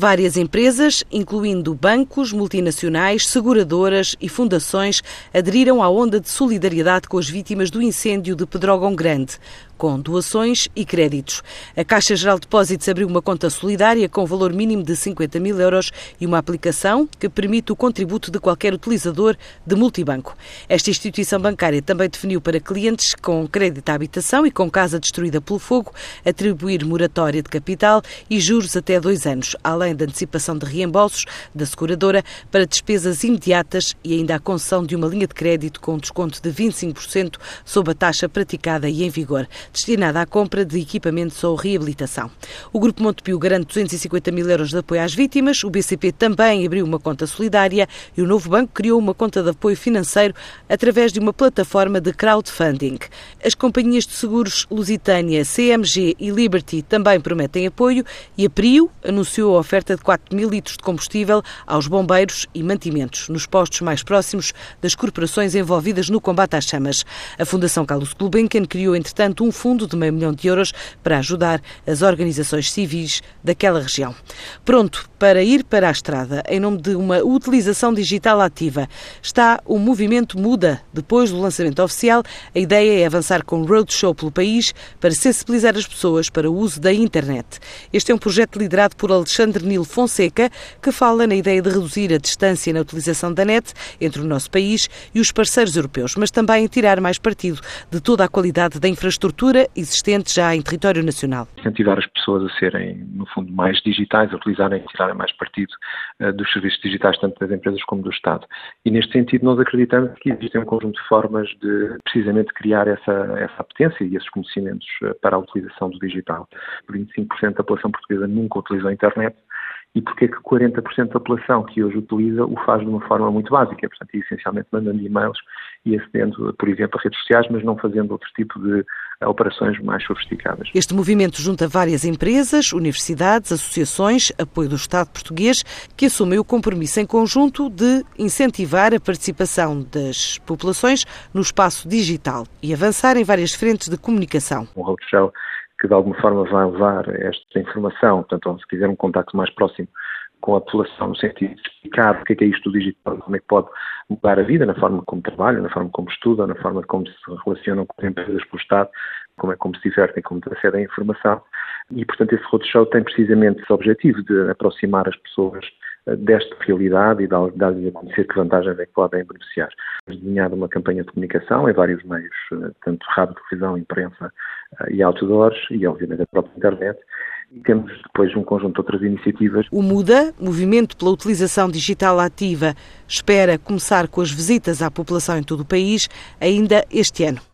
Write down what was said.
Várias empresas, incluindo bancos, multinacionais, seguradoras e fundações, aderiram à onda de solidariedade com as vítimas do incêndio de Pedrógão Grande com doações e créditos. A Caixa Geral de Depósitos abriu uma conta solidária com valor mínimo de 50 mil euros e uma aplicação que permite o contributo de qualquer utilizador de multibanco. Esta instituição bancária também definiu para clientes com crédito à habitação e com casa destruída pelo fogo atribuir moratória de capital e juros até dois anos, além da antecipação de reembolsos da seguradora para despesas imediatas e ainda a concessão de uma linha de crédito com desconto de 25% sobre a taxa praticada e em vigor destinada à compra de equipamentos ou reabilitação. O Grupo Montepio garante 250 mil euros de apoio às vítimas, o BCP também abriu uma conta solidária e o novo banco criou uma conta de apoio financeiro através de uma plataforma de crowdfunding. As companhias de seguros Lusitânia, CMG e Liberty também prometem apoio e a Prio anunciou a oferta de 4 mil litros de combustível aos bombeiros e mantimentos nos postos mais próximos das corporações envolvidas no combate às chamas. A Fundação Carlos Gulbenkian criou, entretanto, um fundo de meio milhão de euros para ajudar as organizações civis daquela região. Pronto para ir para a estrada, em nome de uma utilização digital ativa, está o movimento Muda. Depois do lançamento oficial, a ideia é avançar com roadshow pelo país para sensibilizar as pessoas para o uso da internet. Este é um projeto liderado por Alexandre Nilo Fonseca, que fala na ideia de reduzir a distância na utilização da net entre o nosso país e os parceiros europeus, mas também tirar mais partido de toda a qualidade da infraestrutura existente já em território nacional. Incentivar as pessoas a serem, no fundo, mais digitais, a utilizarem e tirarem mais partido uh, dos serviços digitais, tanto das empresas como do Estado. E neste sentido, nós acreditamos que existem um conjunto de formas de, precisamente, criar essa, essa apetência e esses conhecimentos uh, para a utilização do digital. 25% da população portuguesa nunca utilizou a internet e porque é que 40% da população que hoje utiliza o faz de uma forma muito básica, portanto, essencialmente mandando e-mails e acedendo, por exemplo, a redes sociais, mas não fazendo outro tipo de operações mais sofisticadas. Este movimento junta várias empresas, universidades, associações, apoio do Estado português, que assumem o compromisso em conjunto de incentivar a participação das populações no espaço digital e avançar em várias frentes de comunicação. Roadshow que de alguma forma vai levar esta informação, portanto, se quiser um contacto mais próximo com a população, no sentido de explicar o que é, que é isto do digital, como é que pode mudar a vida, na forma como trabalham, na forma como estudam, na forma como se relacionam com as empresas pelo Estado, como é como se divertem, como acedem à informação. E, portanto, esse roadshow tem precisamente esse objetivo de aproximar as pessoas desta realidade e dar-lhes a conhecer que vantagens é que podem beneficiar. Desenhado uma campanha de comunicação em vários meios, eh, tanto rádio, televisão, imprensa eh, e outdoors, e obviamente a própria internet, e temos depois um conjunto de outras iniciativas. O MUDA, Movimento pela Utilização Digital Ativa, espera começar com as visitas à população em todo o país ainda este ano.